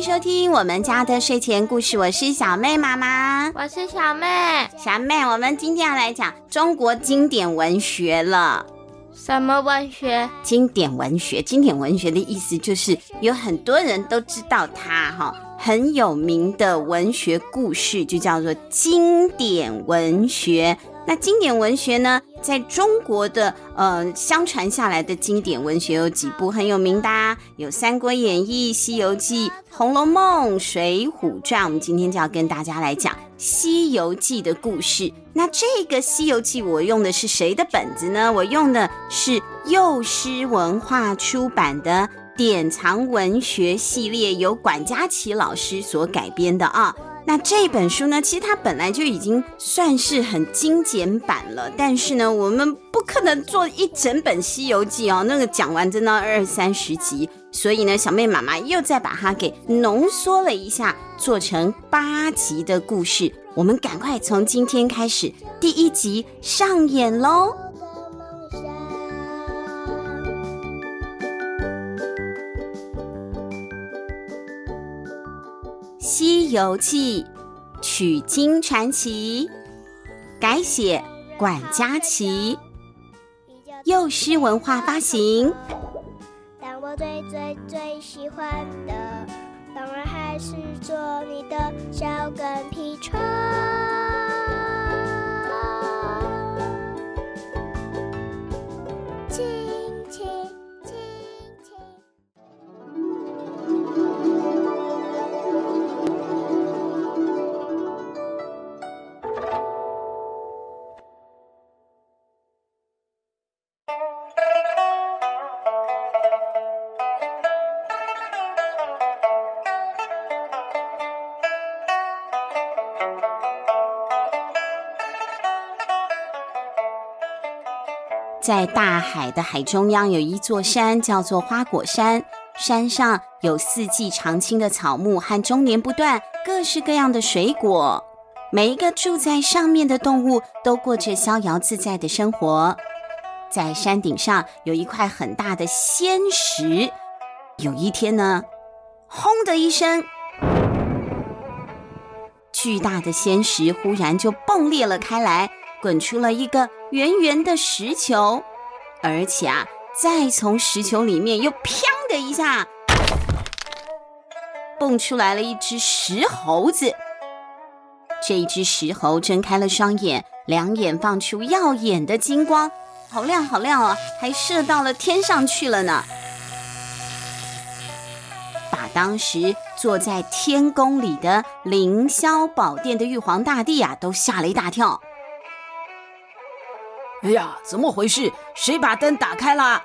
迎收听我们家的睡前故事，我是小妹妈妈，我是小妹。小妹，我们今天要来讲中国经典文学了。什么文学？经典文学，经典文学的意思就是有很多人都知道它哈，很有名的文学故事就叫做经典文学。那经典文学呢，在中国的呃相传下来的经典文学有几部很有名的，有《三国演义》《西游记》《红楼梦》《水浒传》。我们今天就要跟大家来讲《西游记》的故事。那这个《西游记》我用的是谁的本子呢？我用的是幼师文化出版的典藏文学系列，由管家琪老师所改编的啊。那这本书呢，其实它本来就已经算是很精简版了，但是呢，我们不可能做一整本《西游记》哦，那个讲完真的二三十集，所以呢，小妹妈妈又再把它给浓缩了一下，做成八集的故事。我们赶快从今天开始，第一集上演喽！《西游记》取经传奇，改写管家琪，幼师文化发行。但我最最最喜欢的，当然还是做你的小跟屁虫。在大海的海中央有一座山，叫做花果山。山上有四季常青的草木和终年不断、各式各样的水果。每一个住在上面的动物都过着逍遥自在的生活。在山顶上有一块很大的仙石。有一天呢，轰的一声，巨大的仙石忽然就迸裂了开来。滚出了一个圆圆的石球，而且啊，再从石球里面又“砰”的一下，蹦出来了一只石猴子。这一只石猴睁开了双眼，两眼放出耀眼的金光，好亮好亮啊，还射到了天上去了呢，把当时坐在天宫里的凌霄宝殿的玉皇大帝啊，都吓了一大跳。哎呀，怎么回事？谁把灯打开了？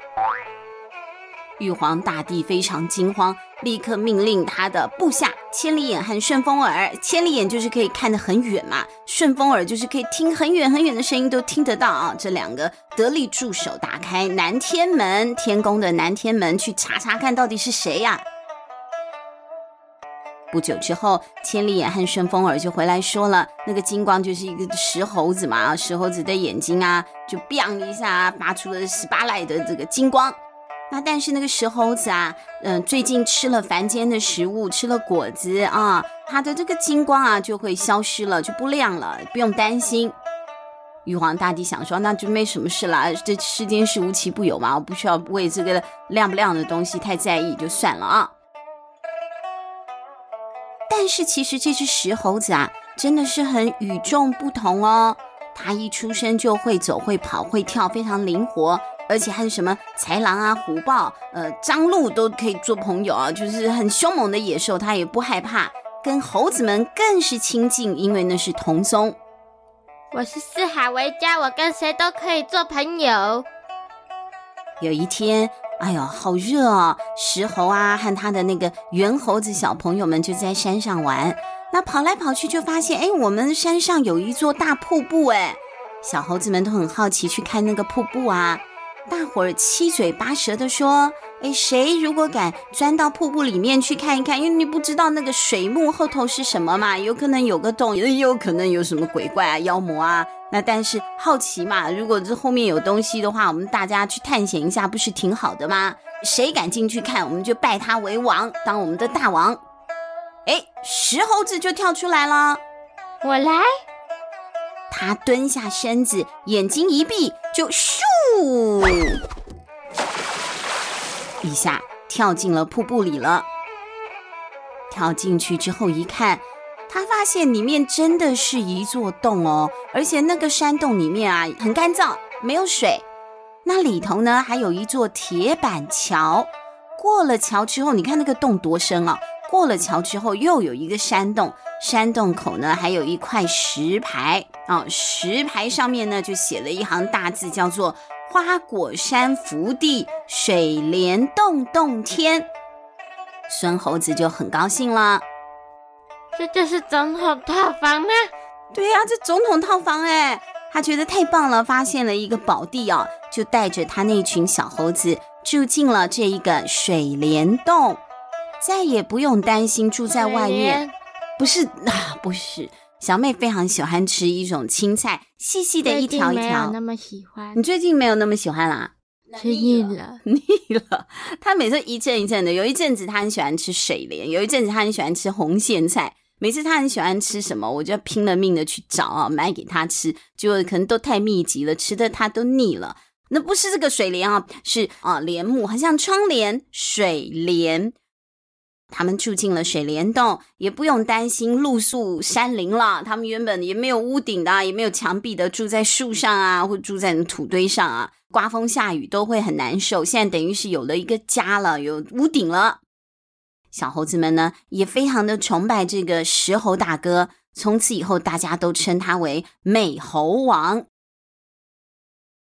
玉皇大帝非常惊慌，立刻命令他的部下千里眼和顺风耳。千里眼就是可以看得很远嘛，顺风耳就是可以听很远很远的声音都听得到啊。这两个得力助手打开南天门，天宫的南天门去查查看到底是谁呀？不久之后，千里眼和顺风耳就回来说了，那个金光就是一个石猴子嘛，石猴子的眼睛啊，就 biang 一下发出了十八来的这个金光。那但是那个石猴子啊，嗯，最近吃了凡间的食物，吃了果子啊，它的这个金光啊就会消失了，就不亮了，不用担心。玉皇大帝想说，那就没什么事了，这世间是无奇不有嘛，我不需要为这个亮不亮的东西太在意，就算了啊。但是其实这只石猴子啊，真的是很与众不同哦。它一出生就会走、会跑、会跳，非常灵活，而且还有什么豺狼啊、虎豹、呃张鹿都可以做朋友啊，就是很凶猛的野兽，它也不害怕，跟猴子们更是亲近，因为那是同宗。我是四海为家，我跟谁都可以做朋友。有一天。哎呦，好热啊！石猴啊，和他的那个猿猴子小朋友们就在山上玩。那跑来跑去，就发现，哎，我们山上有一座大瀑布，哎，小猴子们都很好奇去看那个瀑布啊。大伙儿七嘴八舌地说：“哎，谁如果敢钻到瀑布里面去看一看，因为你不知道那个水幕后头是什么嘛，有可能有个洞，也有可能有什么鬼怪啊、妖魔啊。那但是好奇嘛，如果这后面有东西的话，我们大家去探险一下，不是挺好的吗？谁敢进去看，我们就拜他为王，当我们的大王。”哎，石猴子就跳出来了。我来。他蹲下身子，眼睛一闭，就咻一下跳进了瀑布里了。跳进去之后一看，他发现里面真的是一座洞哦，而且那个山洞里面啊很干燥，没有水。那里头呢还有一座铁板桥。过了桥之后，你看那个洞多深啊！过了桥之后，又有一个山洞，山洞口呢还有一块石牌啊、哦，石牌上面呢就写了一行大字，叫做“花果山福地，水帘洞洞天”。孙猴子就很高兴了，这就是总统套房吗？对呀、啊，这总统套房哎，他觉得太棒了，发现了一个宝地哦，就带着他那群小猴子。住进了这一个水帘洞，再也不用担心住在外面。不是啊，不是。小妹非常喜欢吃一种青菜，细细的一条一条。没有那么喜欢。你最近没有那么喜欢啦？吃腻了，腻了。他每次一阵一阵的，有一阵子他很喜欢吃水莲，有一阵子他很喜欢吃红苋菜。每次他很喜欢吃什么，我就拼了命的去找啊，买给他吃。结果可能都太密集了，吃的他都腻了。那不是这个水帘啊，是啊帘幕，好像窗帘。水帘，他们住进了水帘洞，也不用担心露宿山林了。他们原本也没有屋顶的，也没有墙壁的，住在树上啊，或住在土堆上啊，刮风下雨都会很难受。现在等于是有了一个家了，有屋顶了。小猴子们呢，也非常的崇拜这个石猴大哥，从此以后大家都称他为美猴王。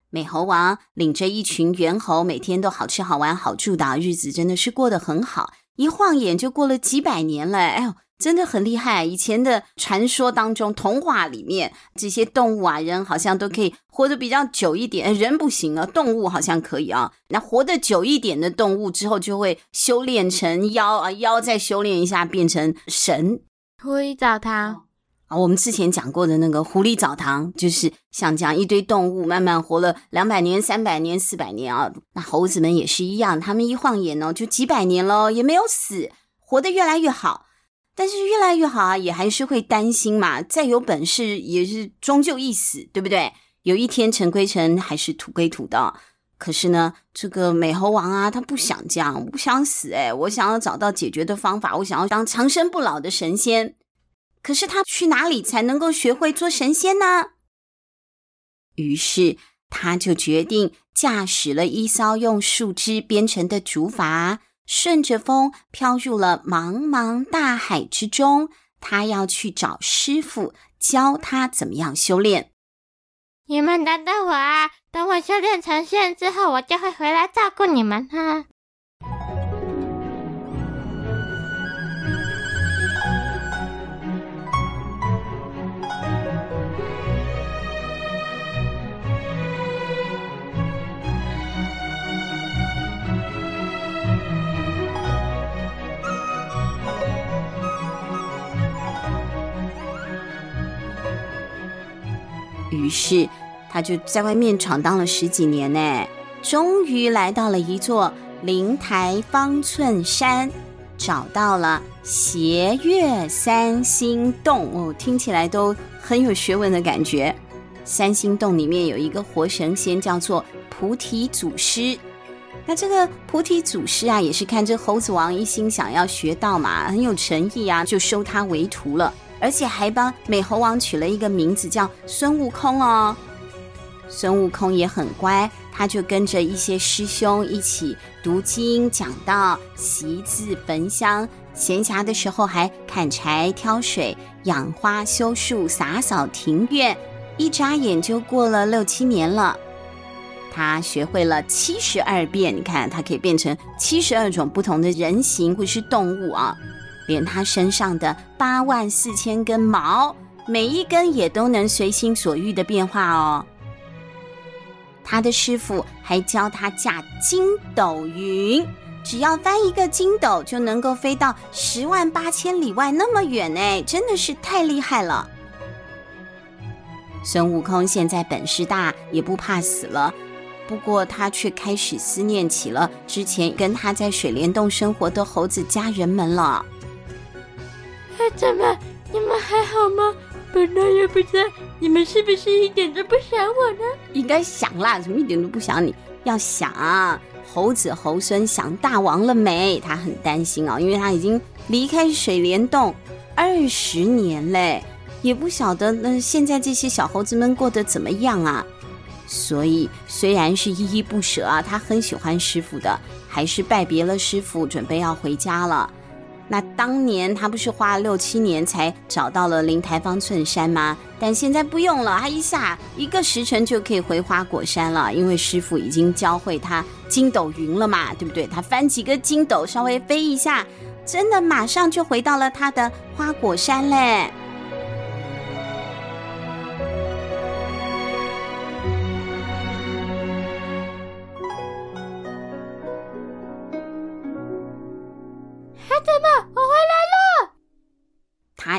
美猴王领着一群猿猴，每天都好吃好玩好住的日子，真的是过得很好。一晃眼就过了几百年了，哎呦，真的很厉害。以前的传说当中、童话里面，这些动物啊、人好像都可以活得比较久一点，人不行啊，动物好像可以啊。那活得久一点的动物之后，就会修炼成妖啊，妖再修炼一下变成神。狐狸澡堂。啊，我们之前讲过的那个狐狸澡堂，就是像这样一堆动物慢慢活了两百年、三百年、四百年啊。那猴子们也是一样，他们一晃眼呢，就几百年了，也没有死，活得越来越好。但是越来越好啊，也还是会担心嘛。再有本事也是终究一死，对不对？有一天尘归尘，还是土归土的。可是呢，这个美猴王啊，他不想这样，不想死哎，我想要找到解决的方法，我想要当长生不老的神仙。可是他去哪里才能够学会做神仙呢？于是他就决定驾驶了一艘用树枝编成的竹筏，顺着风飘入了茫茫大海之中。他要去找师傅，教他怎么样修炼。你们等等我啊！等我修炼成仙之后，我就会回来照顾你们哈。是，他就在外面闯荡了十几年呢，终于来到了一座灵台方寸山，找到了斜月三星洞哦，听起来都很有学问的感觉。三星洞里面有一个活神仙，叫做菩提祖师。那这个菩提祖师啊，也是看这猴子王一心想要学道嘛，很有诚意啊，就收他为徒了。而且还帮美猴王取了一个名字，叫孙悟空哦。孙悟空也很乖，他就跟着一些师兄一起读经、讲道、习字、焚香，闲暇的时候还砍柴、挑水、养花、修树、洒扫庭院。一眨眼就过了六七年了。他学会了七十二变，你看，他可以变成七十二种不同的人形或是动物啊。连他身上的八万四千根毛，每一根也都能随心所欲的变化哦。他的师傅还教他驾筋斗云，只要翻一个筋斗，就能够飞到十万八千里外那么远哎，真的是太厉害了。孙悟空现在本事大，也不怕死了，不过他却开始思念起了之前跟他在水帘洞生活的猴子家人们了。哎，怎么？你们还好吗？本来也不在，你们是不是一点都不想我呢？应该想啦，怎么一点都不想你？要想啊，猴子猴孙想大王了没？他很担心哦，因为他已经离开水帘洞二十年嘞，也不晓得那现在这些小猴子们过得怎么样啊。所以虽然是依依不舍啊，他很喜欢师傅的，还是拜别了师傅，准备要回家了。那当年他不是花了六七年才找到了灵台方寸山吗？但现在不用了，他一下一个时辰就可以回花果山了，因为师傅已经教会他筋斗云了嘛，对不对？他翻几个筋斗，稍微飞一下，真的马上就回到了他的花果山嘞。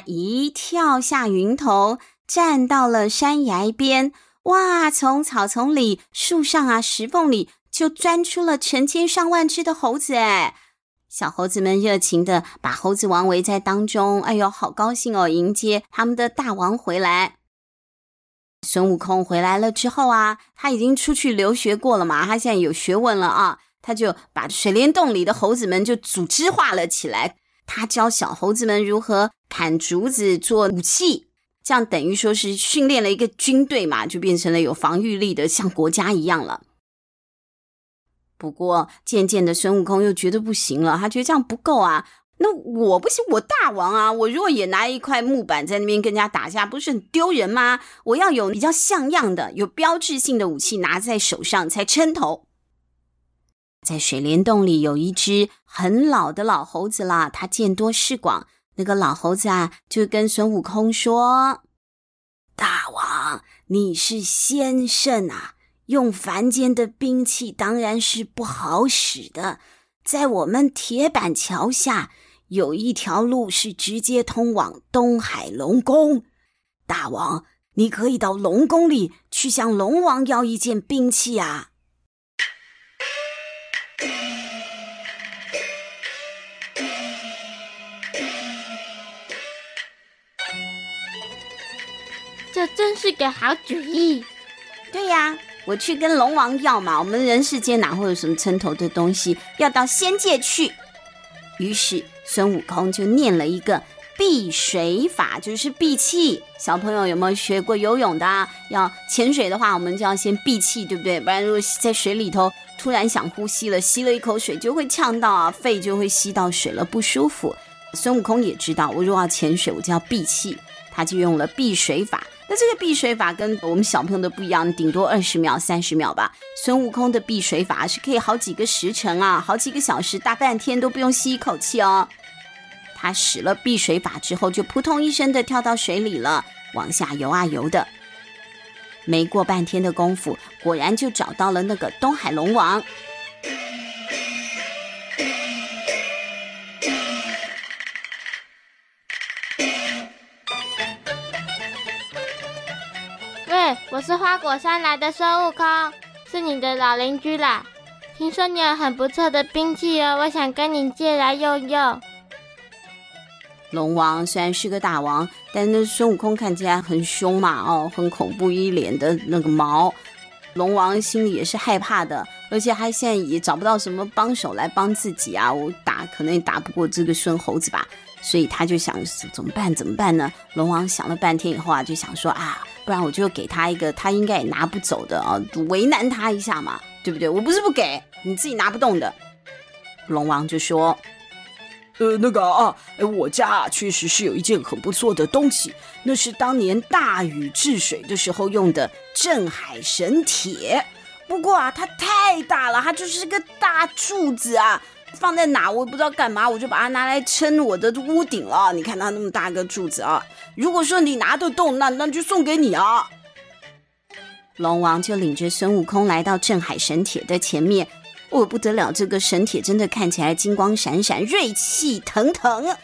一跳下云头，站到了山崖边。哇！从草丛里、树上啊、石缝里，就钻出了成千上万只的猴子。哎，小猴子们热情的把猴子王围在当中。哎呦，好高兴哦！迎接他们的大王回来。孙悟空回来了之后啊，他已经出去留学过了嘛，他现在有学问了啊，他就把水帘洞里的猴子们就组织化了起来。他教小猴子们如何砍竹子做武器，这样等于说是训练了一个军队嘛，就变成了有防御力的，像国家一样了。不过渐渐的，孙悟空又觉得不行了，他觉得这样不够啊。那我不行，我大王啊，我如果也拿一块木板在那边跟人家打架，不是很丢人吗？我要有比较像样的、有标志性的武器拿在手上才称头。在水帘洞里有一只很老的老猴子啦，他见多识广。那个老猴子啊，就跟孙悟空说：“大王，你是仙圣啊，用凡间的兵器当然是不好使的。在我们铁板桥下有一条路是直接通往东海龙宫，大王，你可以到龙宫里去向龙王要一件兵器啊。”这真是个好主意。对呀，我去跟龙王要嘛。我们人世间哪会有什么称头的东西？要到仙界去。于是孙悟空就念了一个避水法，就是闭气。小朋友有没有学过游泳的？要潜水的话，我们就要先闭气，对不对？不然如果在水里头突然想呼吸了，吸了一口水就会呛到啊，肺就会吸到水了，不舒服。孙悟空也知道，我如果要潜水，我就要闭气，他就用了避水法。那这个避水法跟我们小朋友的不一样，顶多二十秒、三十秒吧。孙悟空的避水法是可以好几个时辰啊，好几个小时、大半天都不用吸一口气哦。他使了避水法之后，就扑通一声的跳到水里了，往下游啊游的。没过半天的功夫，果然就找到了那个东海龙王。我是花果山来的孙悟空，是你的老邻居啦。听说你有很不错的兵器哦，我想跟你借来用用。龙王虽然是个大王，但那孙悟空看起来很凶嘛，哦，很恐怖，一脸的那个毛。龙王心里也是害怕的，而且他现在也找不到什么帮手来帮自己啊。我打可能也打不过这个孙猴子吧，所以他就想怎么办？怎么办呢？龙王想了半天以后啊，就想说啊。不然我就给他一个他应该也拿不走的啊，为难他一下嘛，对不对？我不是不给你自己拿不动的。龙王就说：“呃，那个啊，我家啊确实是有一件很不错的东西，那是当年大禹治水的时候用的镇海神铁。不过啊，它太大了，它就是个大柱子啊。”放在哪我也不知道干嘛，我就把它拿来撑我的屋顶了。你看它那么大个柱子啊，如果说你拿得动，那那就送给你啊。龙王就领着孙悟空来到镇海神铁的前面，哦不得了，这个神铁真的看起来金光闪闪，锐气腾腾。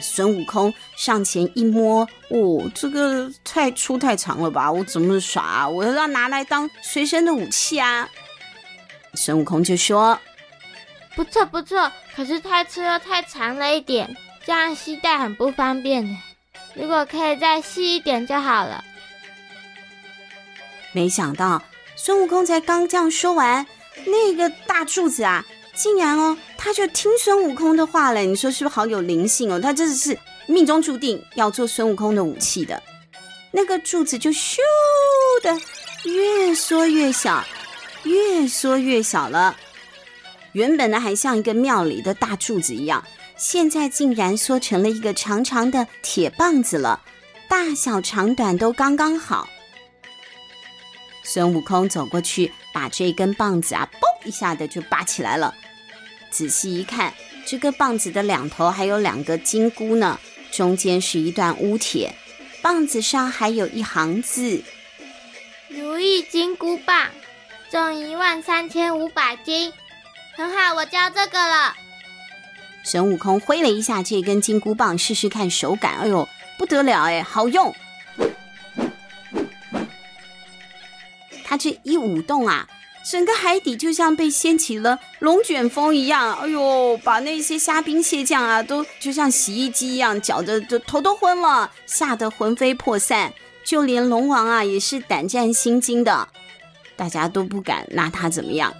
孙悟空上前一摸，哦，这个太粗太长了吧，我怎么耍？我要拿来当随身的武器啊。孙悟空就说：“不错不错，可是太粗又太长了一点，这样系带很不方便呢。如果可以再细一点就好了。没想到孙悟空才刚这样说完，那个大柱子啊，竟然哦，他就听孙悟空的话了。你说是不是好有灵性哦？他真的是命中注定要做孙悟空的武器的。那个柱子就咻的越缩越小，越缩越小了。原本呢，还像一个庙里的大柱子一样，现在竟然缩成了一个长长的铁棒子了，大小长短都刚刚好。孙悟空走过去，把这根棒子啊，嘣一下的就拔起来了。仔细一看，这个棒子的两头还有两个金箍呢，中间是一段乌铁，棒子上还有一行字：“如意金箍棒，重一万三千五百斤。”很好，我教这个了。孙悟空挥了一下这根金箍棒，试试看手感。哎呦，不得了哎，好用！他这一舞动啊，整个海底就像被掀起了龙卷风一样。哎呦，把那些虾兵蟹将啊，都就像洗衣机一样，搅得就头都昏了，吓得魂飞魄散。就连龙王啊，也是胆战心惊的，大家都不敢拿他怎么样。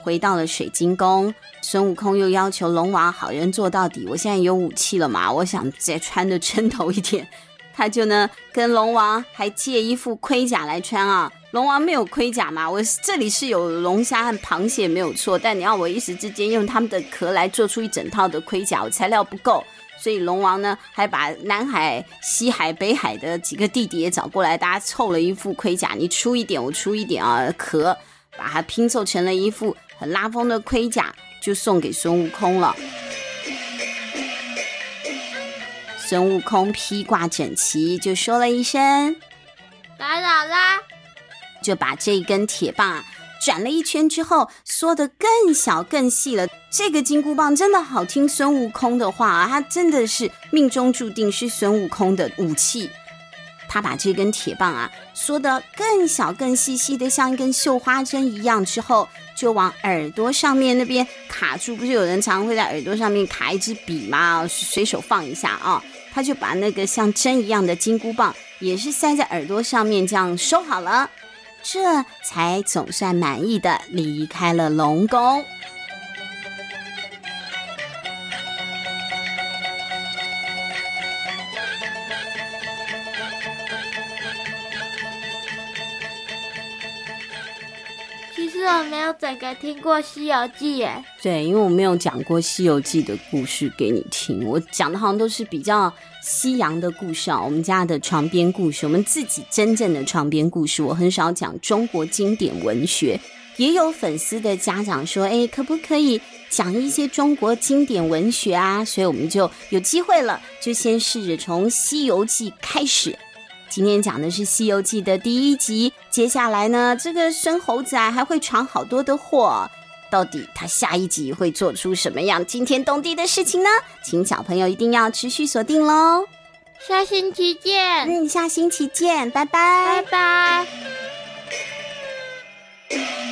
回到了水晶宫，孙悟空又要求龙王好人做到底。我现在有武器了嘛？我想再穿的称头一点。他就呢跟龙王还借一副盔甲来穿啊。龙王没有盔甲嘛？我这里是有龙虾和螃蟹没有错，但你要我一时之间用他们的壳来做出一整套的盔甲，我材料不够。所以龙王呢还把南海、西海、北海的几个弟弟也找过来，大家凑了一副盔甲，你出一点，我出一点啊，壳把它拼凑成了一副。很拉风的盔甲就送给孙悟空了。孙悟空披挂整齐，就说了一声“打扰啦”，就把这根铁棒啊转了一圈之后，缩得更小更细了。这个金箍棒真的好听孙悟空的话啊，它真的是命中注定是孙悟空的武器。他把这根铁棒啊缩得更小更细细的，像一根绣花针一样之后，就往耳朵上面那边卡住。不是有人常会在耳朵上面卡一支笔吗？随手放一下啊，他就把那个像针一样的金箍棒也是塞在耳朵上面，这样收好了，这才总算满意的离开了龙宫。我没有整个听过《西游记》耶。对，因为我没有讲过《西游记》的故事给你听，我讲的好像都是比较西洋的故事啊。我们家的床边故事，我们自己真正的床边故事，我很少讲中国经典文学。也有粉丝的家长说：“哎，可不可以讲一些中国经典文学啊？”所以我们就有机会了，就先试着从《西游记》开始。今天讲的是《西游记》的第一集，接下来呢，这个孙猴子啊还会闯好多的祸，到底他下一集会做出什么样惊天动地的事情呢？请小朋友一定要持续锁定喽！下星期见，嗯，下星期见，拜拜，拜拜。